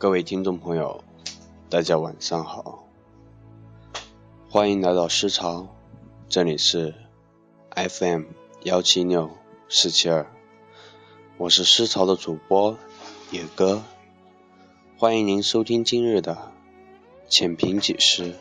各位听众朋友，大家晚上好，欢迎来到诗潮，这里是 FM 幺七六四七二，我是诗潮的主播野哥，欢迎您收听今日的浅评几诗。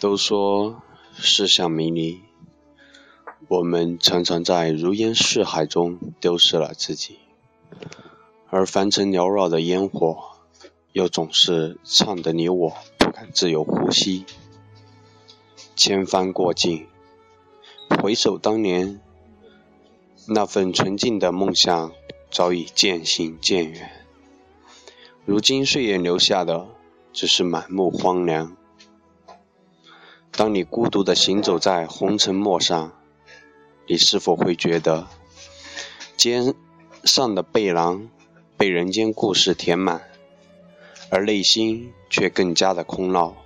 都说世相迷离，我们常常在如烟似海中丢失了自己，而凡尘缭绕的烟火，又总是唱得你我不敢自由呼吸。千帆过尽，回首当年，那份纯净的梦想早已渐行渐远，如今岁月留下的只是满目荒凉。当你孤独的行走在红尘陌上，你是否会觉得肩上的背囊被人间故事填满，而内心却更加的空落？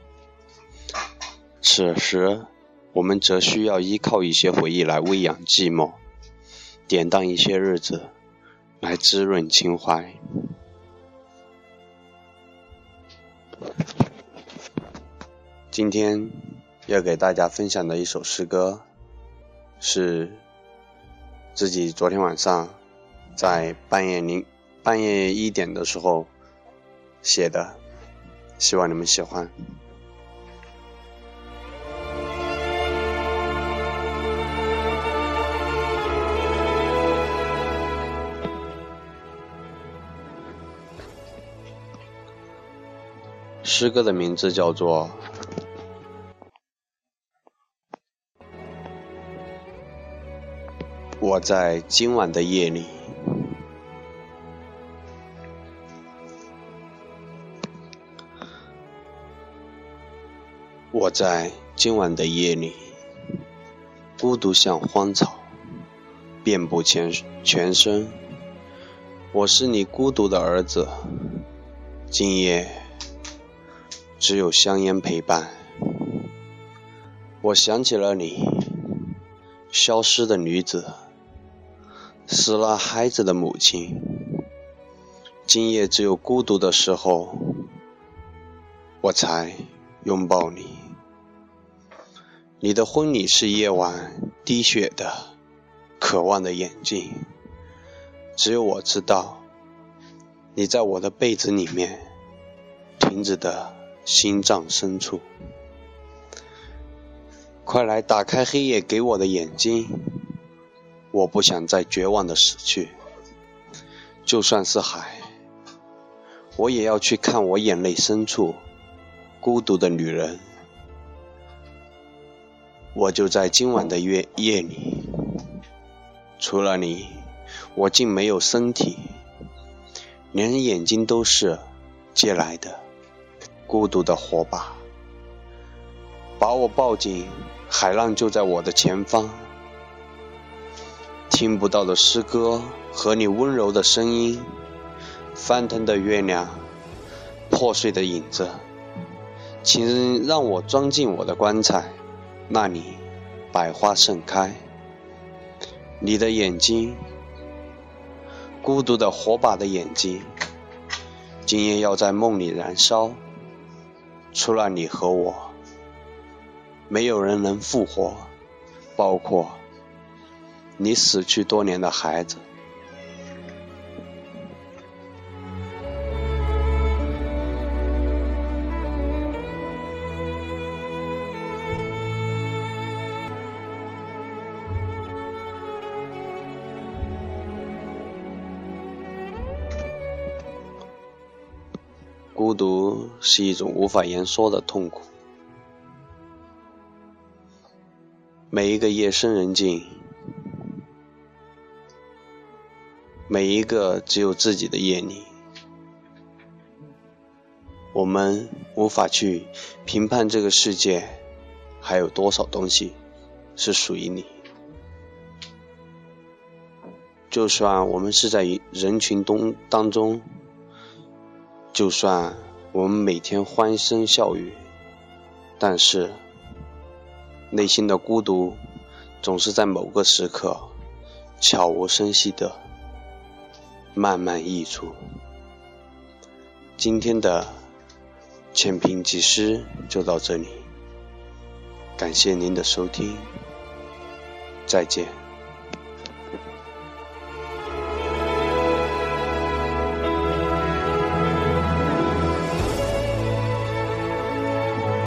此时，我们则需要依靠一些回忆来喂养寂寞，典当一些日子来滋润情怀。今天。要给大家分享的一首诗歌，是自己昨天晚上在半夜零半夜一点的时候写的，希望你们喜欢。诗歌的名字叫做。我在今晚的夜里，我在今晚的夜里，孤独像荒草，遍布全全身。我是你孤独的儿子，今夜只有香烟陪伴。我想起了你，消失的女子。死了孩子的母亲，今夜只有孤独的时候，我才拥抱你。你的婚礼是夜晚滴血的、渴望的眼睛，只有我知道，你在我的被子里面停止的心脏深处。快来打开黑夜给我的眼睛。我不想再绝望的死去，就算是海，我也要去看我眼泪深处孤独的女人。我就在今晚的夜夜里，除了你，我竟没有身体，连眼睛都是借来的，孤独的火把，把我抱紧，海浪就在我的前方。听不到的诗歌和你温柔的声音，翻腾的月亮，破碎的影子，请让我装进我的棺材，那里百花盛开。你的眼睛，孤独的火把的眼睛，今夜要在梦里燃烧。除了你和我，没有人能复活，包括。你死去多年的孩子，孤独是一种无法言说的痛苦。每一个夜深人静。每一个只有自己的夜里，我们无法去评判这个世界还有多少东西是属于你。就算我们是在人群中当中，就算我们每天欢声笑语，但是内心的孤独总是在某个时刻悄无声息的慢慢溢出。今天的浅评集诗就到这里，感谢您的收听，再见。